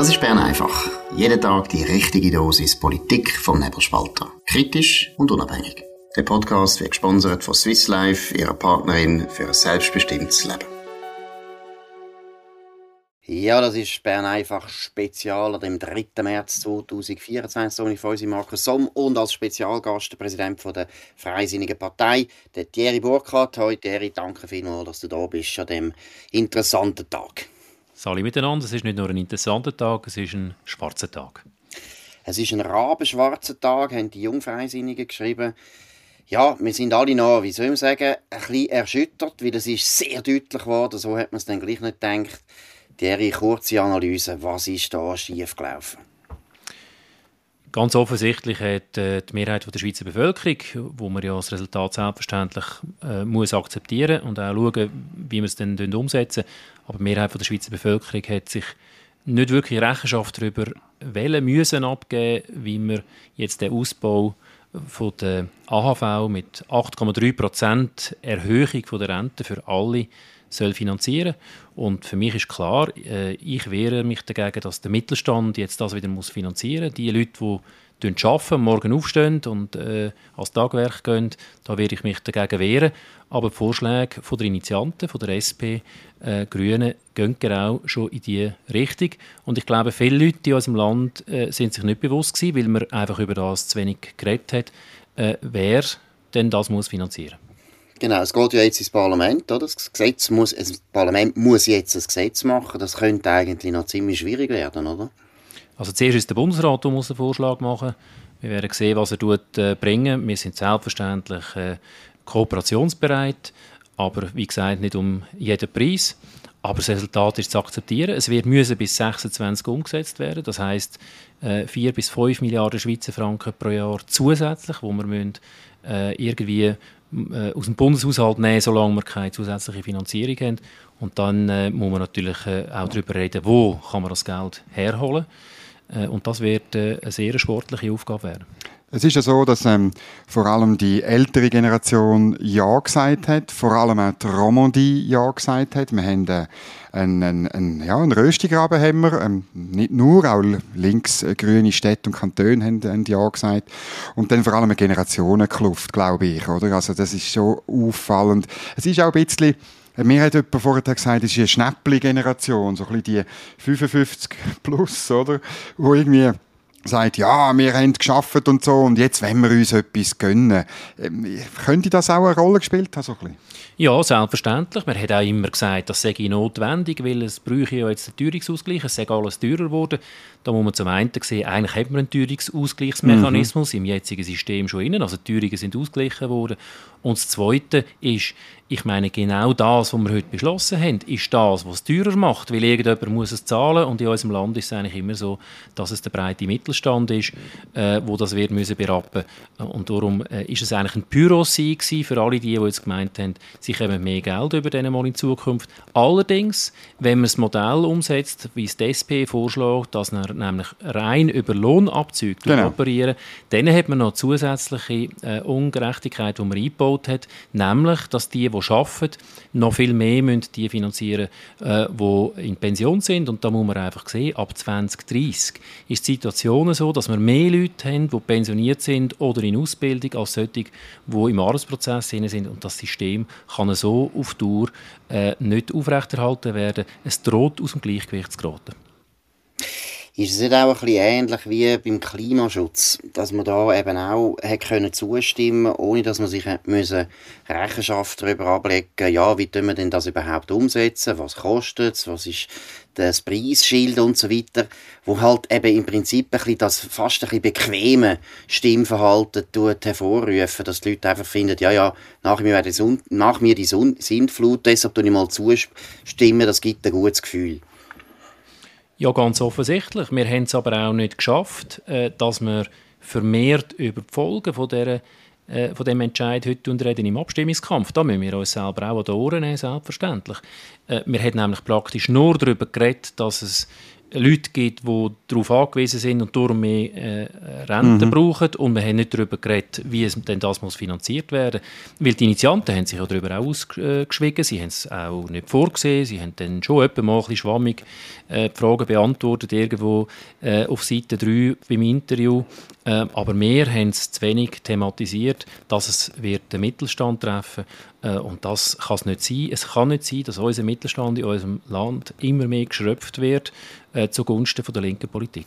Das ist Bern einfach. Jeden Tag die richtige Dosis Politik vom Nebelspalter. Kritisch und unabhängig. Der Podcast wird gesponsert von Swiss Life, ihrer Partnerin für ein selbstbestimmtes Leben. Ja, das ist Bern einfach Spezial am 3. März 2024. So ich von Markus Somm und als Spezialgast der Präsident der Freisinnigen Partei, der Thierry Burkhardt. Heute, Thierry, danke vielmals, dass du da bist an diesem interessanten Tag. Sali miteinander, es ist nicht nur ein interessanter Tag, es ist ein schwarzer Tag. Es ist ein rabenschwarzer Tag, haben die Jungfreisinnigen geschrieben. Ja, wir sind alle noch, wie soll man sagen, ein bisschen erschüttert, weil es ist sehr deutlich geworden, so hat man es dann gleich nicht gedacht Thierry, kurze Analyse, was ist da schiefgelaufen? Ganz offensichtlich hat äh, die Mehrheit der Schweizer Bevölkerung, wo man ja das Resultat selbstverständlich äh, muss akzeptieren und auch schauen, wie wir es dann umsetzen. Aber die Mehrheit der Schweizer Bevölkerung hat sich nicht wirklich Rechenschaft darüber wählen müssen abgeben, wie wir jetzt den Ausbau von der AHV mit 8,3% Erhöhung der Rente für alle soll finanzieren Und für mich ist klar, äh, ich wehre mich dagegen, dass der Mittelstand jetzt das wieder muss finanzieren muss. Die Leute, die arbeiten, morgen aufstehen und äh, als Tagwerk gehen, da werde ich mich dagegen wehren. Aber die Vorschläge von der Initianten, von der SP, äh, Grünen, gehen genau schon in diese Richtung. Und ich glaube, viele Leute in unserem Land äh, sind sich nicht bewusst gewesen, weil man einfach über das zu wenig geredet hat, äh, wer denn das muss finanzieren muss. Genau, es geht ja jetzt ins Parlament, oder? Das, Gesetz muss, das Parlament muss jetzt ein Gesetz machen. Das könnte eigentlich noch ziemlich schwierig werden, oder? Also zuerst ist der Bundesrat, der muss einen Vorschlag machen. Wir werden sehen, was er tut, äh, bringen. Wir sind selbstverständlich äh, kooperationsbereit, aber wie gesagt nicht um jeden Preis. Aber das Resultat ist zu akzeptieren. Es wird müssen bis 26 umgesetzt werden. Das heißt äh, 4 bis 5 Milliarden Schweizer Franken pro Jahr zusätzlich, wo wir müssen, äh, irgendwie äh, aus dem Bundeshaushalt nehmen, solange wir keine zusätzliche Finanzierung haben. Und dann äh, muss man natürlich äh, auch darüber reden, wo kann man das Geld herholen. Äh, und das wird äh, eine sehr sportliche Aufgabe werden. Es ist ja so, dass ähm, vor allem die ältere Generation Ja gesagt hat, vor allem auch die Romandie Ja gesagt hat. Wir haben äh, einen, einen, ja, einen Röstigraben haben wir, ähm, nicht nur, auch links äh, grüne Städte und Kantone haben, haben Ja gesagt. Und dann vor allem eine Generationenkluft, glaube ich, oder? Also das ist schon auffallend. Es ist auch ein bisschen mir hat jemand vorher gesagt, es ist eine Schnäppli-Generation, so ein bisschen die 55 plus, oder? Wo irgendwie sagt, ja, wir haben geschafft und so und jetzt wollen wir uns etwas gönnen. Ähm, könnte das auch eine Rolle gespielt haben? So ein ja, selbstverständlich. Man hat auch immer gesagt, das sei notwendig, weil es bräuchte ja jetzt einen Teuerungsausgleich, es sei alles teurer geworden. Da muss man zum einen sehen, eigentlich hat man einen Teuerungsausgleichsmechanismus mhm. im jetzigen System schon innen, also die Teuerungen sind ausgeglichen worden. Und das Zweite ist, ich meine, genau das, was wir heute beschlossen haben, ist das, was es teurer macht, weil irgendjemand muss es zahlen und in unserem Land ist es eigentlich immer so, dass es der breite Mittelstand ist, äh, wo das wird müssen berappen und darum äh, ist es eigentlich ein Pyros für alle die, die jetzt gemeint haben, sie kommen mehr Geld über denen mal in Zukunft. Allerdings, wenn man das Modell umsetzt, wie es die SP vorschlägt, dass man nämlich rein über Lohnabzüge genau. operieren, dann hat man noch zusätzliche äh, Ungerechtigkeit, die man eingebaut hat, nämlich, dass die, die arbeiten, noch viel mehr müssen die finanzieren, äh, die in Pension sind. Und da muss man einfach sehen, ab 2030 ist die Situation so, dass wir mehr Leute haben, die pensioniert sind oder in Ausbildung, als solche, die im Arbeitsprozess sind. Und das System kann so auf Dauer äh, nicht aufrechterhalten werden. Es droht aus dem Gleichgewicht zu geraten. Ist es nicht auch ein bisschen ähnlich wie beim Klimaschutz, dass man da eben auch hat können zustimmen ohne dass man sich müssen Rechenschaft darüber ablegen? Ja, wie tun wir denn das überhaupt umsetzen, was kostet es, was ist das Preisschild und so weiter, wo halt eben im Prinzip ein bisschen das fast ein bisschen bequeme Stimmverhalten tut hervorrufen, dass die Leute einfach finden, ja, ja, nach mir, die, nach mir die Sintflut, deshalb tue ich mal zustimmen, das gibt ein gutes Gefühl. Ja, ganz offensichtlich. Wir haben es aber auch nicht geschafft, äh, dass wir vermehrt über die Folgen von, dieser, äh, von dem Entscheid heute reden im Abstimmungskampf. Da müssen wir uns selber auch an die Ohren nehmen, selbstverständlich. Äh, wir haben nämlich praktisch nur darüber geredet, dass es Leute gibt, die darauf angewiesen sind und darum mehr äh, Renten mhm. brauchen. Und wir haben nicht darüber geredet, wie es denn das muss finanziert werden muss. Weil die Initianten haben sich ja darüber auch ausgeschwiegen. Sie haben es auch nicht vorgesehen. Sie haben dann schon etwa mal ein bisschen schwammig äh, die Fragen beantwortet, irgendwo äh, auf Seite 3 beim Interview. Äh, aber wir haben es zu wenig thematisiert, dass es wird den Mittelstand treffen äh, und das kann es nicht sein. Es kann nicht sein, dass unser Mittelstand in unserem Land immer mehr geschröpft wird äh, zugunsten von der linken Politik.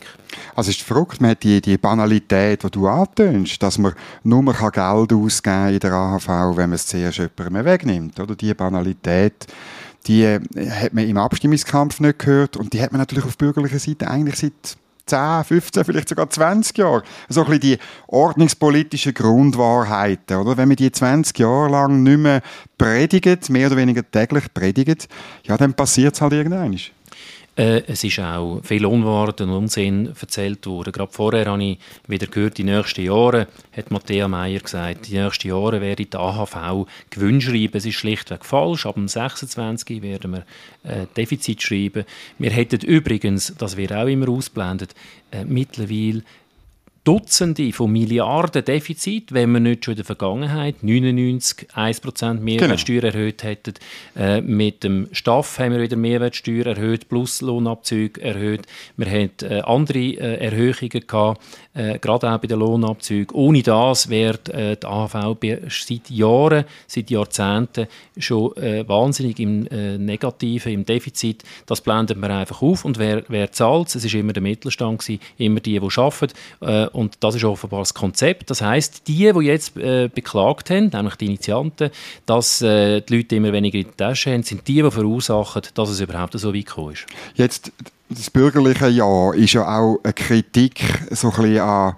Also ist verrückt, man hat die, die Banalität, die du antönst, dass man nur Geld ausgeben in der AHV, wenn man es zuerst jemandem wegnimmt. Oder? Die Banalität, die äh, hat man im Abstimmungskampf nicht gehört und die hat man natürlich auf bürgerlicher Seite eigentlich seit 10, 15, vielleicht sogar 20 Jahre. So ein bisschen die ordnungspolitischen Grundwahrheiten, oder? Wenn man die 20 Jahre lang nicht mehr predigt, mehr oder weniger täglich predigt, ja, dann passiert es halt irgendwann. Äh, es ist auch viel Unwahrheit und Unsinn erzählt worden. Gerade vorher habe ich wieder gehört, die nächsten Jahre, hat Matthäa Meier gesagt, die nächsten Jahre werde die AHV Gewinn schreiben. Es ist schlichtweg falsch. Ab dem 26. werden wir äh, Defizit schreiben. Wir hätten übrigens, das wird auch immer ausblendet, äh, mittlerweile Dutzende von Milliarden Defizit, wenn wir nicht schon in der Vergangenheit 99 1% Mehrwertsteuer genau. erhöht hätten. Äh, mit dem Staff haben wir wieder Mehrwertsteuer erhöht, plus Lohnabzüge erhöht. Wir hatten äh, andere äh, Erhöhungen gehabt, äh, gerade auch bei den Lohnabzügen. Ohne das wäre äh, die AHV seit Jahren, seit Jahrzehnten schon äh, wahnsinnig im Negativen, im Defizit. Das blendet man einfach auf. Und wer, wer zahlt es? Es war immer der Mittelstand, gewesen, immer die, die arbeiten und das ist offenbar das Konzept. Das heißt, die, die jetzt äh, beklagt haben, nämlich die Initianten, dass äh, die Leute immer weniger in der Tasche haben, sind die, die verursachen, dass es überhaupt so weit gekommen ist. Jetzt, das bürgerliche Jahr ist ja auch eine Kritik so ein bisschen an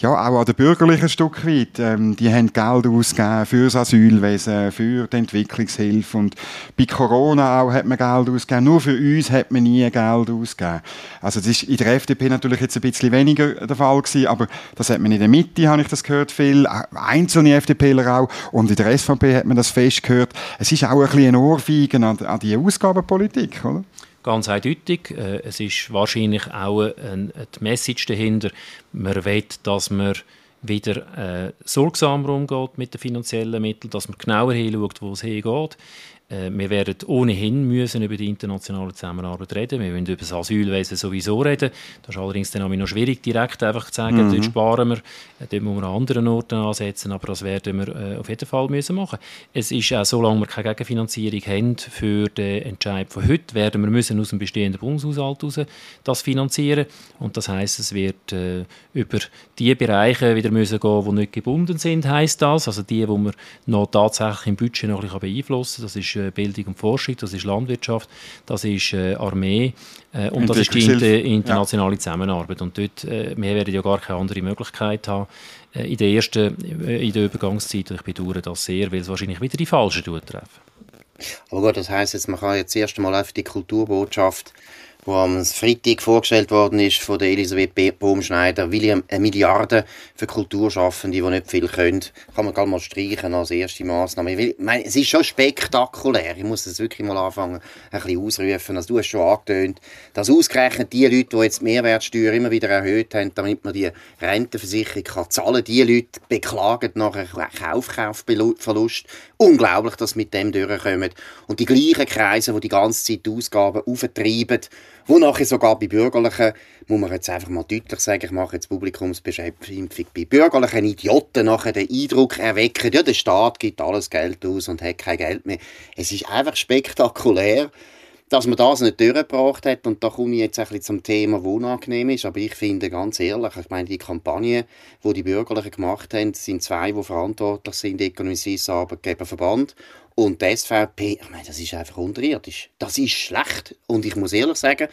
ja, auch an den Bürgerlichen Stück weit. Ähm, die haben Geld ausgegeben für das Asylwesen, für die Entwicklungshilfe und bei Corona auch hat man Geld ausgegeben. Nur für uns hat man nie Geld ausgegeben. Also das ist in der FDP natürlich jetzt ein bisschen weniger der Fall gewesen, aber das hat man in der Mitte, habe ich das gehört, viel. Einzelne FDPler auch. Und in der SVP hat man das fest gehört. Es ist auch ein bisschen ein Ohrfeigen an, an die Ausgabenpolitik, oder? Ganz eindeutig. Äh, es ist wahrscheinlich auch eine, die Message dahinter. Man will, dass man wieder äh, sorgsamer umgeht mit den finanziellen Mitteln, dass man genauer hinschaut, wo es hingeht. Äh, wir werden ohnehin müssen über die internationale Zusammenarbeit reden. Wir müssen über das Asylwesen sowieso reden. Das ist allerdings dann auch noch schwierig, direkt einfach zu sagen, mhm. dort sparen wir, äh, dort müssen wir an anderen Orten ansetzen, aber das werden wir äh, auf jeden Fall müssen machen. Es ist auch, solange wir keine Gegenfinanzierung haben für den Entscheid von heute, werden wir müssen aus dem bestehenden Bundeshaushalt heraus das finanzieren. Und das heißt, es wird äh, über die Bereiche wieder müssen gehen, die nicht gebunden sind, heißt das. Also die, wo wir noch tatsächlich im Budget noch ein bisschen beeinflussen kann. Das ist Bildung und Forschung, das ist Landwirtschaft, das ist äh, Armee äh, und das ist die inter internationale ja. Zusammenarbeit. Und dort, äh, wir werden ja gar keine andere Möglichkeit haben äh, in der ersten, äh, in der Übergangszeit. Ich bedauere das sehr, weil es wahrscheinlich wieder die Falschen treffen. Aber gut, das heisst jetzt, man kann jetzt erst einmal auf die Kulturbotschaft wo am Freitag vorgestellt worden ist von der Elisabeth Baumschneider, William, eine Milliarde für Kulturschaffende, die nicht viel können. Kann man gerade mal streichen als erste Massnahme. Ich meine, es ist schon spektakulär. Ich muss das wirklich mal anfangen, ein bisschen ausrufen. Also du hast schon angetönt, dass ausgerechnet die Leute, die jetzt die Mehrwertsteuer immer wieder erhöht haben, damit man die Rentenversicherung kann zahlen, die Leute beklagen nachher Kaufkaufverlust. Unglaublich, dass sie mit dem durchkommen. Und die gleichen Kreise, die die ganze Zeit die Ausgaben auftreiben, wo nachher sogar bei Bürgerlichen, muss man jetzt einfach mal deutlich sagen, ich mache jetzt Publikumsbeschimpfung, bei bürgerlichen Idioten nachher den Eindruck erwecken, ja, der Staat gibt alles Geld aus und hat kein Geld mehr. Es ist einfach spektakulär, dass man das nicht durchgebracht hat. Und da komme ich jetzt ein bisschen zum Thema, wo unangenehm ist. Aber ich finde ganz ehrlich, ich meine, die Kampagne, die die Bürgerlichen gemacht haben, sind zwei, die verantwortlich sind, Economies Arbeitgeberverband und die SVP, ich meine, das ist einfach unterirdisch. Das ist schlecht. Und ich muss ehrlich sagen,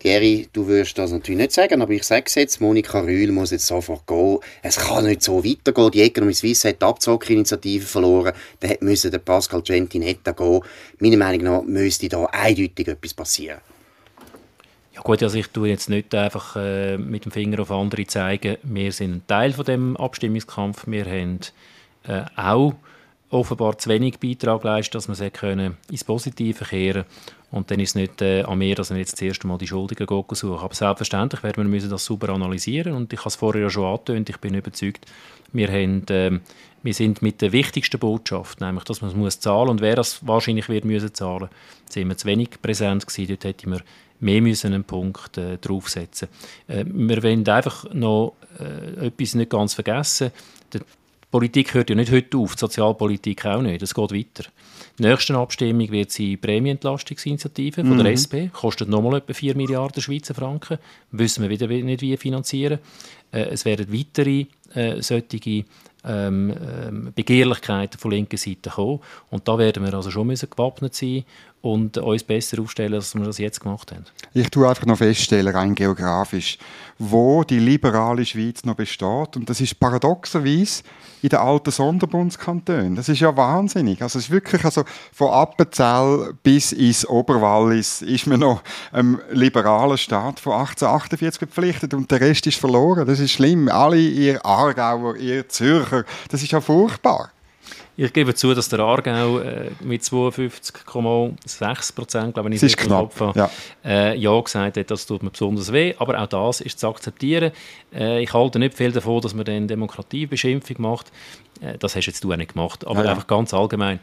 Geri, du wirst das natürlich nicht sagen, aber ich sage es jetzt, Monika Rühl muss jetzt sofort gehen. Es kann nicht so weitergehen. Die Economy Suisse hat die Abzockerinitiative verloren. Da müsse der Pascal Gentinetta gehen. Meiner Meinung nach müsste da eindeutig etwas passieren. Ja gut, also ich tue jetzt nicht einfach äh, mit dem Finger auf andere zeigen. Wir sind ein Teil von dem Abstimmungskampf. Wir haben äh, auch offenbar zu wenig Beitrag leistet, dass man sie können ins Positive kehren Und dann ist es nicht äh, an mir, dass wir jetzt das erste Mal die Schuldigen suchen. Aber selbstverständlich werden wir müssen das super analysieren und ich habe es vorher schon angetönt, ich bin überzeugt, wir, haben, äh, wir sind mit der wichtigsten Botschaft, nämlich, dass man es muss zahlen und wer das wahrscheinlich wird müssen zahlen, sind wir zu wenig präsent gewesen. Dort hätte wir mehr müssen einen Punkt äh, draufsetzen. Äh, wir wollen einfach noch äh, etwas nicht ganz vergessen. Die Politik hört ja nicht heute auf, die Sozialpolitik auch nicht. Es geht weiter. Die nächste Abstimmung wird die Prämienentlastungsinitiative von der mhm. SP. Kostet nochmal etwa 4 Milliarden Schweizer Franken. Wissen wir wieder nicht, wie finanzieren. Äh, es werden weitere äh, solche ähm, ähm, Begehrlichkeiten von linker Seite kommen. Und da werden wir also schon müssen gewappnet sein und uns besser aufstellen, als wir das jetzt gemacht haben. Ich tue einfach noch feststellen, rein geografisch, wo die liberale Schweiz noch besteht. Und das ist paradoxerweise in den alten Sonderbundskantonen. Das ist ja wahnsinnig. Also es ist wirklich, also von Appenzell bis ins Oberwallis ist man noch einem liberalen Staat von 1848 verpflichtet und der Rest ist verloren. Das ist schlimm. Alle ihr Aargauer, ihr Zürcher, das ist ja furchtbar. Ich gebe zu, dass der Aargau äh, mit 52,6 Prozent, glaube ich, nicht knapp, Kopf ja. Äh, ja gesagt hat, das tut mir besonders weh. Aber auch das ist zu akzeptieren. Äh, ich halte nicht viel davon, dass man dann Demokratiebeschimpfung macht. Äh, das hast jetzt du auch nicht gemacht. Aber ja, ja. einfach ganz allgemein.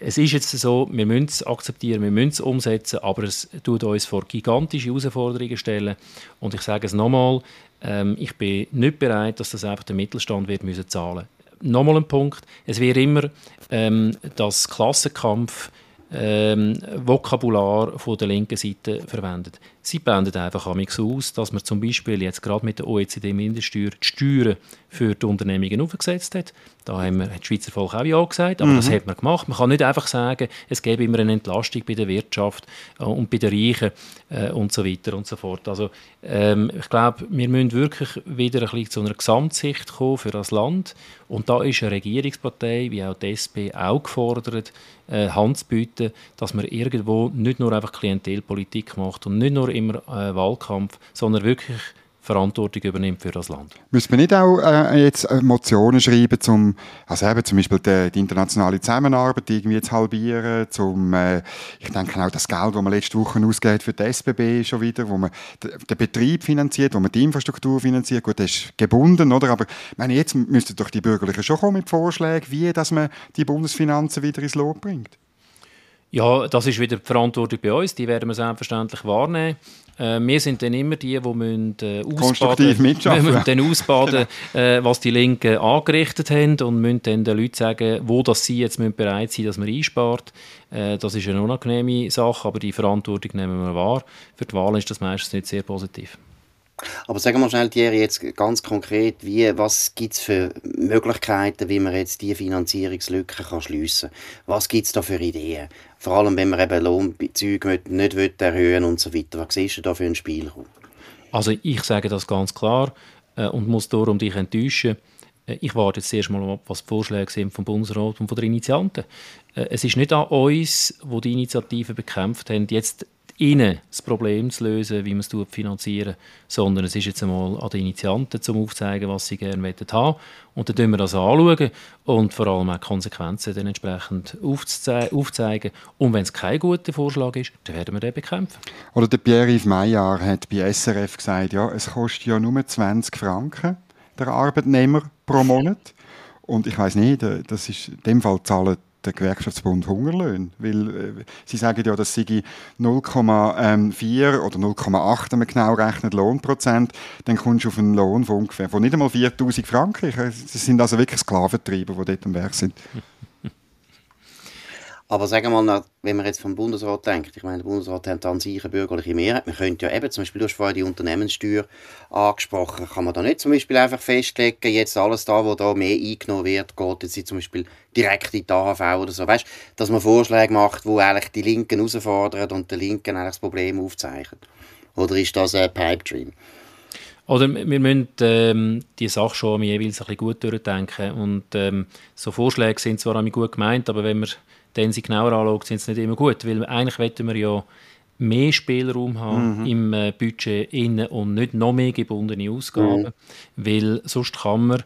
Es ist jetzt so, wir müssen es akzeptieren, wir müssen es umsetzen, aber es tut uns vor gigantische Herausforderungen stellen. Und ich sage es nochmal, ähm, ich bin nicht bereit, dass das einfach der Mittelstand wird müssen zahlen nochmal ein Punkt, es wird immer ähm, das Klassenkampf ähm, Vokabular von der linken Seite verwendet. Sie blenden einfach aus, dass man zum Beispiel jetzt gerade mit der OECD-Mindeststeuer die Steuern für die Unternehmungen aufgesetzt hat. Da haben wir, hat das Schweizer Volk auch Ja gesagt, aber mhm. das hat man gemacht. Man kann nicht einfach sagen, es gäbe immer eine Entlastung bei der Wirtschaft äh, und bei den Reichen äh, und so weiter und so fort. Also ähm, ich glaube, wir müssen wirklich wieder ein bisschen zu einer Gesamtsicht kommen für das Land und da ist eine Regierungspartei wie auch die SP auch gefordert, äh, Hand zu bieten, dass man irgendwo nicht nur einfach Klientelpolitik macht und nicht nur immer äh, Wahlkampf, sondern wirklich Verantwortung übernimmt für das Land. Müssen wir nicht auch äh, jetzt äh, Motionen schreiben, zum, also eben zum Beispiel die, die internationale Zusammenarbeit irgendwie zu halbieren, zum, äh, ich denke auch das Geld, das man letzte Woche ausgeht für die SBB schon wieder, wo man den Betrieb finanziert, wo man die Infrastruktur finanziert, gut, das ist gebunden, oder? Aber meine, jetzt müssten doch die Bürgerlichen schon kommen mit Vorschlägen, wie dass man die Bundesfinanzen wieder ins Lot bringt. Ja, das ist wieder die Verantwortung bei uns, die werden wir selbstverständlich wahrnehmen. Äh, wir sind dann immer die, die müssen, äh, ausbaden, müssen dann ausbaden genau. äh, was die Linken angerichtet haben und müssen dann den Leuten sagen, wo das sie jetzt müssen bereit sind, dass man einspart. Äh, das ist eine unangenehme Sache, aber die Verantwortung nehmen wir wahr. Für die Wahlen ist das meistens nicht sehr positiv. Aber sagen wir schnell, Thierry, jetzt ganz konkret, wie, was gibt es für Möglichkeiten, wie man jetzt diese Finanzierungslücke kann schliessen kann? Was gibt es da für Ideen? Vor allem, wenn man eben Lohnbezüge nicht will erhöhen und so weiter. Was siehst du da für einen Spielraum? Also ich sage das ganz klar äh, und muss darum dich enttäuschen. Äh, ich warte jetzt erst mal ab, was die Vorschläge sind vom Bundesrat und von den Initianten. Äh, es ist nicht an uns, wo die Initiative bekämpft haben, jetzt ihnen das Problem zu lösen, wie man es finanzieren sondern es ist jetzt einmal an den Initianten, um aufzuzeigen, was sie gerne haben Und dann schauen wir das anschauen und vor allem auch Konsequenzen dann entsprechend aufzeigen. Und wenn es kein guter Vorschlag ist, dann werden wir den bekämpfen. Oder der Pierre-Yves Meyer hat bei SRF gesagt, ja, es kostet ja nur 20 Franken, der Arbeitnehmer pro Monat. Und ich weiß nicht, äh, das ist, in dem Fall zahlen der Gewerkschaftsbund Hungerlöhne. Weil äh, sie sagen ja, dass sie 0,4 oder 0,8, wenn man genau rechnet, Lohnprozent, dann kommst du auf einen Lohn von ungefähr von nicht einmal 4000 Franken. Das sind also wirklich Sklaventreiber, die dort am Werk sind. Aber sagen wir mal, wenn man jetzt vom Bundesrat denkt, ich meine, der Bundesrat hat an sich eine bürgerliche Mehrheit. Man könnte ja eben, zum Beispiel, du hast vorhin die Unternehmenssteuer angesprochen, kann man da nicht zum Beispiel einfach festlegen, jetzt alles da, wo da mehr eingenommen wird, geht jetzt zum Beispiel direkt in die AHV oder so. Weißt dass man Vorschläge macht, wo eigentlich die Linken herausfordern und der Linken eigentlich das Problem aufzeichnen. Oder ist das ein Pipe Dream? Oder wir müssen ähm, die Sache schon jeweils ein bisschen gut durchdenken. Und ähm, so Vorschläge sind zwar gut gemeint, aber wenn wir dann sie genauer anschaut, sind sie nicht immer gut. Weil eigentlich wollen wir ja mehr Spielraum haben mhm. im äh, Budget innen und nicht noch mehr gebundene Ausgaben. Mhm. Weil sonst kann man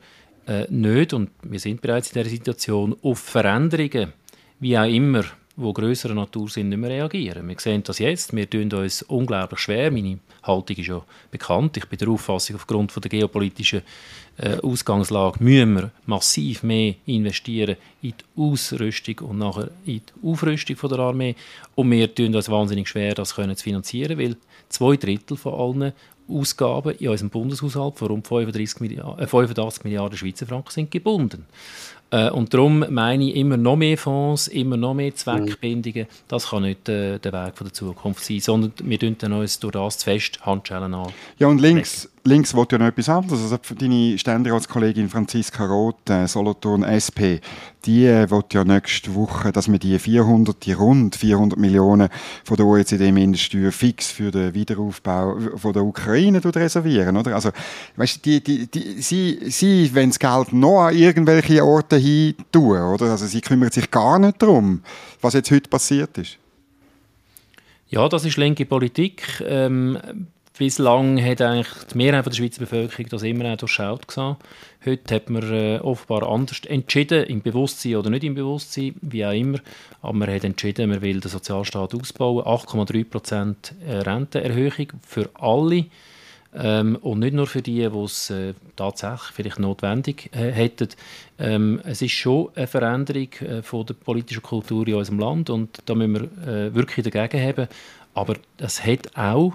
äh, nicht, und wir sind bereits in dieser Situation, auf Veränderungen, wie auch immer, die grösserer Natur sind, nicht mehr reagieren. Wir sehen das jetzt, wir tun uns unglaublich schwer. Meine Haltung ist ja bekannt. Ich bin der Auffassung, aufgrund der geopolitischen äh, Ausgangslage müssen wir massiv mehr investieren in die Ausrüstung und nachher in die Aufrüstung der Armee. Und wir tun uns wahnsinnig schwer, das können zu finanzieren, weil zwei Drittel von allen Ausgaben in unserem Bundeshaushalt von rund 35 Milliarden, äh, 85 Milliarden Schweizer Franken sind gebunden. Äh, und darum meine ich, immer noch mehr Fonds, immer noch mehr Zweckbindungen, das kann nicht äh, der Weg von der Zukunft sein, sondern wir tun uns durch das zu fest Handschellen an. Ja, und links, links wollte ja noch etwas anderes. Also deine Ständeratskollegin Franziska Roth, äh, Solothurn SP, die äh, will ja nächste Woche, dass wir die 400, die rund 400 Millionen von der OECD-Mindeststeuer fix für den Wiederaufbau von der Ukraine reservieren, oder? Also, weißt, die, die, die, sie, sie wenn das Geld noch an irgendwelche Orte hin tun, oder? Also, sie kümmert sich gar nicht darum, was jetzt heute passiert ist. Ja, das ist linke Politik. Ähm, Bislang hat eigentlich die Mehrheit der Schweizer Bevölkerung das immer auch durchschaut gesehen. Heute hat man äh, offenbar anders entschieden, im Bewusstsein oder nicht im Bewusstsein, wie auch immer. Aber man hat entschieden, man will den Sozialstaat ausbauen. 8,3% äh, Rentenerhöhung für alle. Ähm, und nicht nur für die, die es äh, tatsächlich vielleicht notwendig äh, hätten. Ähm, es ist schon eine Veränderung äh, von der politischen Kultur in unserem Land und da müssen wir äh, wirklich dagegen haben. Aber es hat auch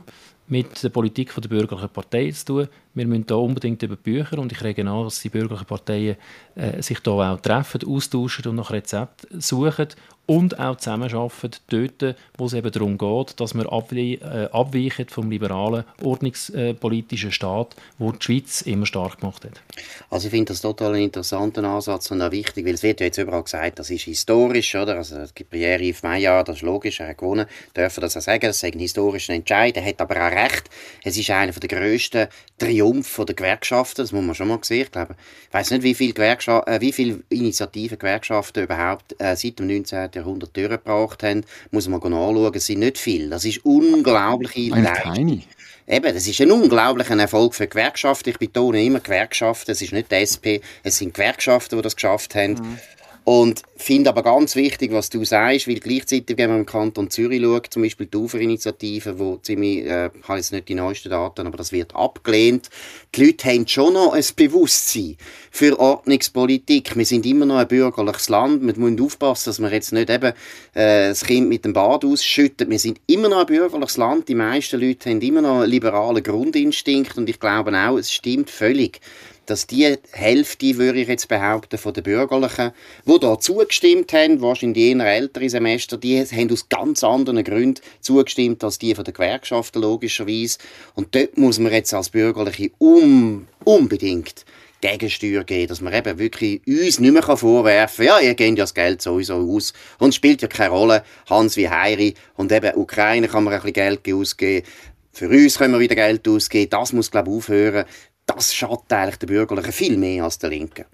mit der Politik der bürgerlichen Partei zu tun. Wir müssen da unbedingt über Bücher und ich rege an, dass die bürgerlichen Parteien äh, sich da auch treffen, austauschen und nach Rezepten suchen und auch zusammenarbeiten dort, wo es eben darum geht, dass wir abwe äh, abweichen vom liberalen, ordnungspolitischen Staat, wo die Schweiz immer stark gemacht hat. Also ich finde das total einen interessanten Ansatz und auch wichtig, weil es wird ja jetzt überall gesagt, das ist historisch, oder? Also Pierre-Yves Maillard, das ist logisch, er hat gewonnen, dürfen das auch sagen, das ist ein historischer Entscheid, er hat aber auch recht, es ist einer der grössten Triumph der Gewerkschaften, das muss man schon mal sehen, ich glaube, ich weiss nicht, wie viele, Gewerkschaft äh, wie viele Initiativen Gewerkschaften überhaupt äh, seit dem 19. Jahrhundert durchgebracht haben, muss man anschauen, es sind nicht viele. Das ist unglaubliche Leistung. Eben, das ist ein unglaublicher Erfolg für Gewerkschaften. Ich betone immer Gewerkschaften. Es ist nicht die SP, es sind Gewerkschaften, die das geschafft haben. Mhm. Und finde aber ganz wichtig, was du sagst, weil gleichzeitig, wenn man im Kanton Zürich schaut, zum Beispiel die Uferinitiative, wo ziemlich, äh, ich habe jetzt nicht die neuesten Daten, aber das wird abgelehnt. Die Leute haben schon noch ein Bewusstsein für Ordnungspolitik. Wir sind immer noch ein bürgerliches Land. Wir müssen aufpassen, dass wir jetzt nicht eben äh, das Kind mit dem Bad ausschütten. Wir sind immer noch ein bürgerliches Land. Die meisten Leute haben immer noch einen liberalen Grundinstinkt und ich glaube auch, es stimmt völlig dass die Hälfte, würde ich jetzt behaupten, von den Bürgerlichen, die da zugestimmt haben, wahrscheinlich eher ältere Semester, die haben aus ganz anderen Gründen zugestimmt als die von den Gewerkschaften, logischerweise. Und dort muss man jetzt als Bürgerliche um, unbedingt Gegensteuer geben, dass man eben wirklich uns nicht mehr vorwerfen kann, ja, ihr gebt ja das Geld sowieso aus und es spielt ja keine Rolle, Hans wie Heiri und eben Ukraine kann man ein bisschen Geld ausgeben, für uns können wir wieder Geld ausgeben, das muss, glaube ich, aufhören das schadet eigentlich der Bürgerlichen viel mehr als der Linken.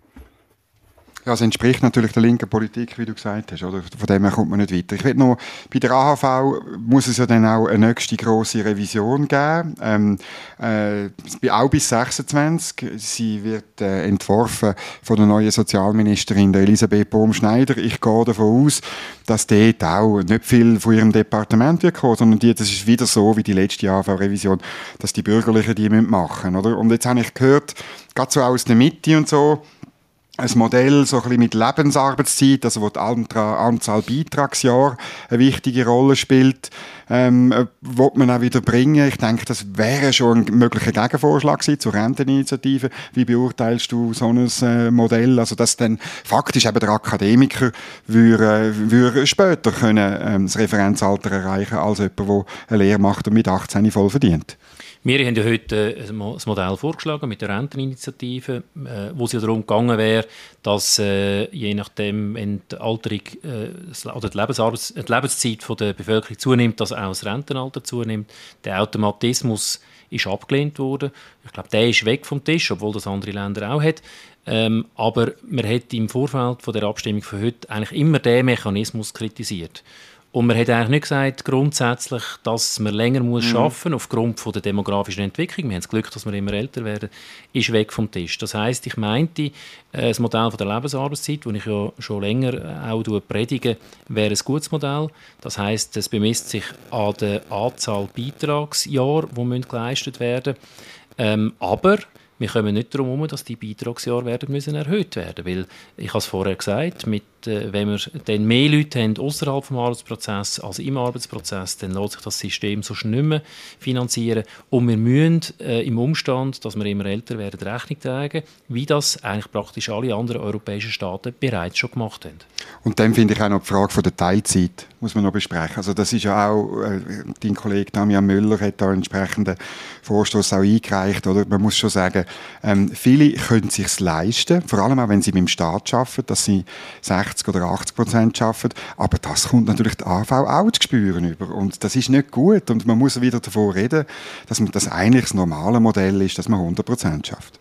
Ja, es entspricht natürlich der linken Politik, wie du gesagt hast. Oder? Von dem her kommt man nicht weiter. Ich will noch, bei der AHV muss es ja dann auch eine nächste grosse Revision geben. Ähm, äh, auch bis 26. Sie wird äh, entworfen von der neuen Sozialministerin, der Elisabeth Bohm-Schneider. Ich gehe davon aus, dass dort auch nicht viel von ihrem Departement wird kommen, sondern die, das ist wieder so wie die letzte AHV-Revision, dass die Bürgerlichen die machen müssen. Oder? Und jetzt habe ich gehört, gerade so aus der Mitte und so, ein Modell so ein bisschen mit Lebensarbeitszeit, also wo die Anzahl Beitragsjahre eine wichtige Rolle spielt, ähm, äh, wird man auch wieder bringen. Ich denke, das wäre schon ein möglicher Gegenvorschlag gewesen zur Renteninitiative. Wie beurteilst du so ein äh, Modell? Also, dass dann faktisch eben der Akademiker würde, würde später können, ähm, das Referenzalter erreichen als jemand, der eine Lehre macht und mit 18 voll verdient. Wir haben ja heute äh, ein Modell vorgeschlagen mit der Renteninitiative, äh, wo es ja darum gegangen wäre, dass äh, je nachdem, wenn die Alterung oder die, die Lebenszeit der Bevölkerung zunimmt, dass auch das Rentenalter zunimmt. Der Automatismus ist abgelehnt worden. Ich glaube, der ist weg vom Tisch, obwohl das andere Länder auch hat. Ähm, aber man hat im Vorfeld der Abstimmung von heute eigentlich immer den Mechanismus kritisiert. Und man hat eigentlich nicht gesagt, grundsätzlich, dass man länger muss mhm. arbeiten aufgrund von der demografischen Entwicklung. Wir haben das Glück, dass wir immer älter werden, ist weg vom Tisch. Das heißt, ich meinte, äh, das Modell von der Lebensarbeitszeit, das ich ja schon länger äh, auch predige, wäre ein gutes Modell. Das heißt, es bemisst sich an der Anzahl Beitragsjahre, die geleistet werden müssen. Ähm, aber wir kommen nicht darum herum, dass die Beitragsjahre werden müssen erhöht werden weil ich habe es vorher gesagt, mit, wenn wir dann mehr Leute haben außerhalb des Arbeitsprozesses als im Arbeitsprozess, dann lässt sich das System so schnell nicht mehr finanzieren und wir müssen äh, im Umstand, dass wir immer älter werden, Rechnung tragen, wie das eigentlich praktisch alle anderen europäischen Staaten bereits schon gemacht haben. Und dann finde ich auch noch die Frage von der Teilzeit muss man noch besprechen. Also das ist ja auch, äh, dein Kollege Damian Müller hat da einen entsprechenden Vorstoß auch eingereicht, oder? Man muss schon sagen, ähm, viele können sich leisten, vor allem auch wenn sie mit dem Staat arbeiten, dass sie 60 oder 80 Prozent arbeiten, aber das kommt natürlich der AV auch zu spüren über. Und das ist nicht gut. Und man muss wieder davon reden, dass das eigentlich das normale Modell ist, dass man 100 Prozent schafft.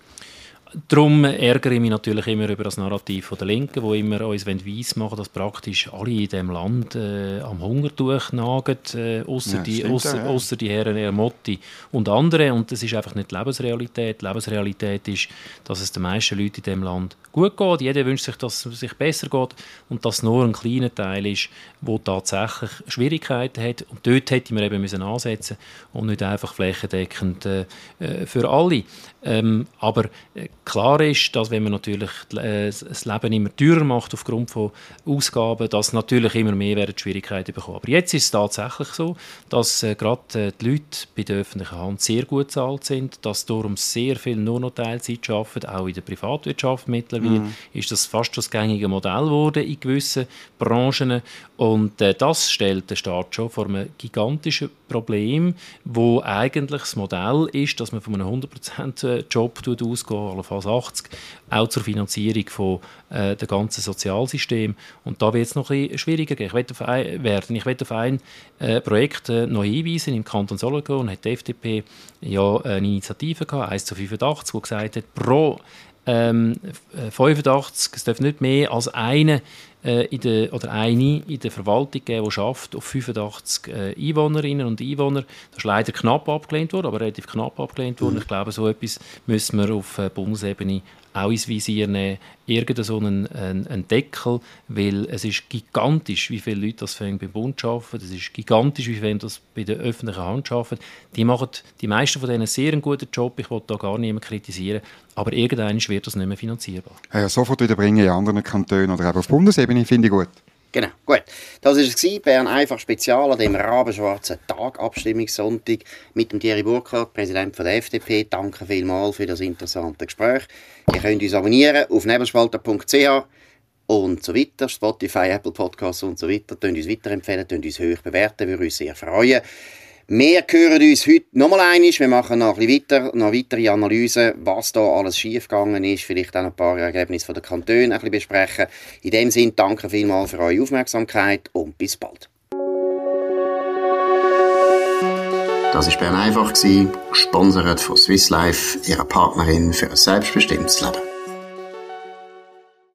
Darum ärgere ich mich natürlich immer über das Narrativ der Linken, wo immer uns weiss machen dass praktisch alle in diesem Land äh, am Hungertuch nagen, äh, außer ja, die, ja. die Herren Ermotti und andere. Und das ist einfach nicht die Lebensrealität. Die Lebensrealität ist, dass es den meisten Leuten in diesem Land gut geht. Jeder wünscht sich, dass es sich besser geht und dass nur ein kleiner Teil ist, der tatsächlich Schwierigkeiten hat. Und dort hätte man eben müssen ansetzen und nicht einfach flächendeckend äh, äh für alle. Ähm, aber äh, klar ist, dass wenn man natürlich äh, das Leben immer teurer macht aufgrund von Ausgaben, dass natürlich immer mehr werden Schwierigkeiten bekommen. Aber jetzt ist es tatsächlich so, dass äh, gerade äh, die Leute bei der öffentlichen Hand sehr gut bezahlt sind, dass darum sehr viel nur noch Teilzeit arbeiten, auch in der Privatwirtschaft mittlerweile mhm. ist das fast das gängige Modell geworden in gewissen Branchen und äh, das stellt den Staat schon vor einem gigantischen Problem, wo eigentlich das Modell ist, dass man von einem 100% Job ausgeht, allenfalls 80, auch zur Finanzierung von äh, der ganzen Sozialsystem. Und da wird es noch ein bisschen schwieriger. Ich ein, werden. Ich werde auf ein äh, Projekt äh, noch hinweisen. Im Kanton Solothurn hat die FDP ja eine Initiative gehabt, 1 zu 85, die gesagt hat, pro ähm, 85, es darf nicht mehr als eine äh, in der, oder eine in der Verwaltung geben, die schafft auf 85 äh, Einwohnerinnen und Einwohner. Das ist leider knapp abgelehnt worden, aber relativ knapp abgelehnt worden. Mhm. Ich glaube, so etwas müssen wir auf äh, Bundesebene auch ins Visier nehmen, irgendeinen einen, einen, Deckel, weil es ist gigantisch, wie viele Leute das beim Bund arbeiten, es ist gigantisch, wie viele das bei der öffentlichen Hand arbeiten. Die machen, die meisten von denen sehr einen guten Job, ich will da gar niemanden kritisieren, aber irgendwann wird das nicht mehr finanzierbar. Ja, sofort wieder bringen in anderen Kantonen oder auch auf Bundesebene, finde ich gut. Genau, gut. Das war es, Bern einfach spezial an dem rabenschwarzen Tag, Abstimmungssonntag, mit dem Thierry Burkhardt, Präsident der FDP. Danke vielmals für das interessante Gespräch. Ihr könnt uns abonnieren auf nebelspalter.ch und so weiter, Spotify, Apple Podcasts und so weiter. Könnt uns weiterempfehlen, könnt uns hoch bewerten, würde uns sehr freuen. Wir hören uns heute nochmal einmal. Wir machen noch ein weiter, noch weitere Analysen, was da alles schiefgegangen ist. Vielleicht auch noch ein paar Ergebnisse der Kantone ein bisschen besprechen. In dem Sinne, danke vielmals für eure Aufmerksamkeit und bis bald. Das war Bern einfach, gesponsert von Swiss Life, ihrer Partnerin für ein selbstbestimmtes Leben.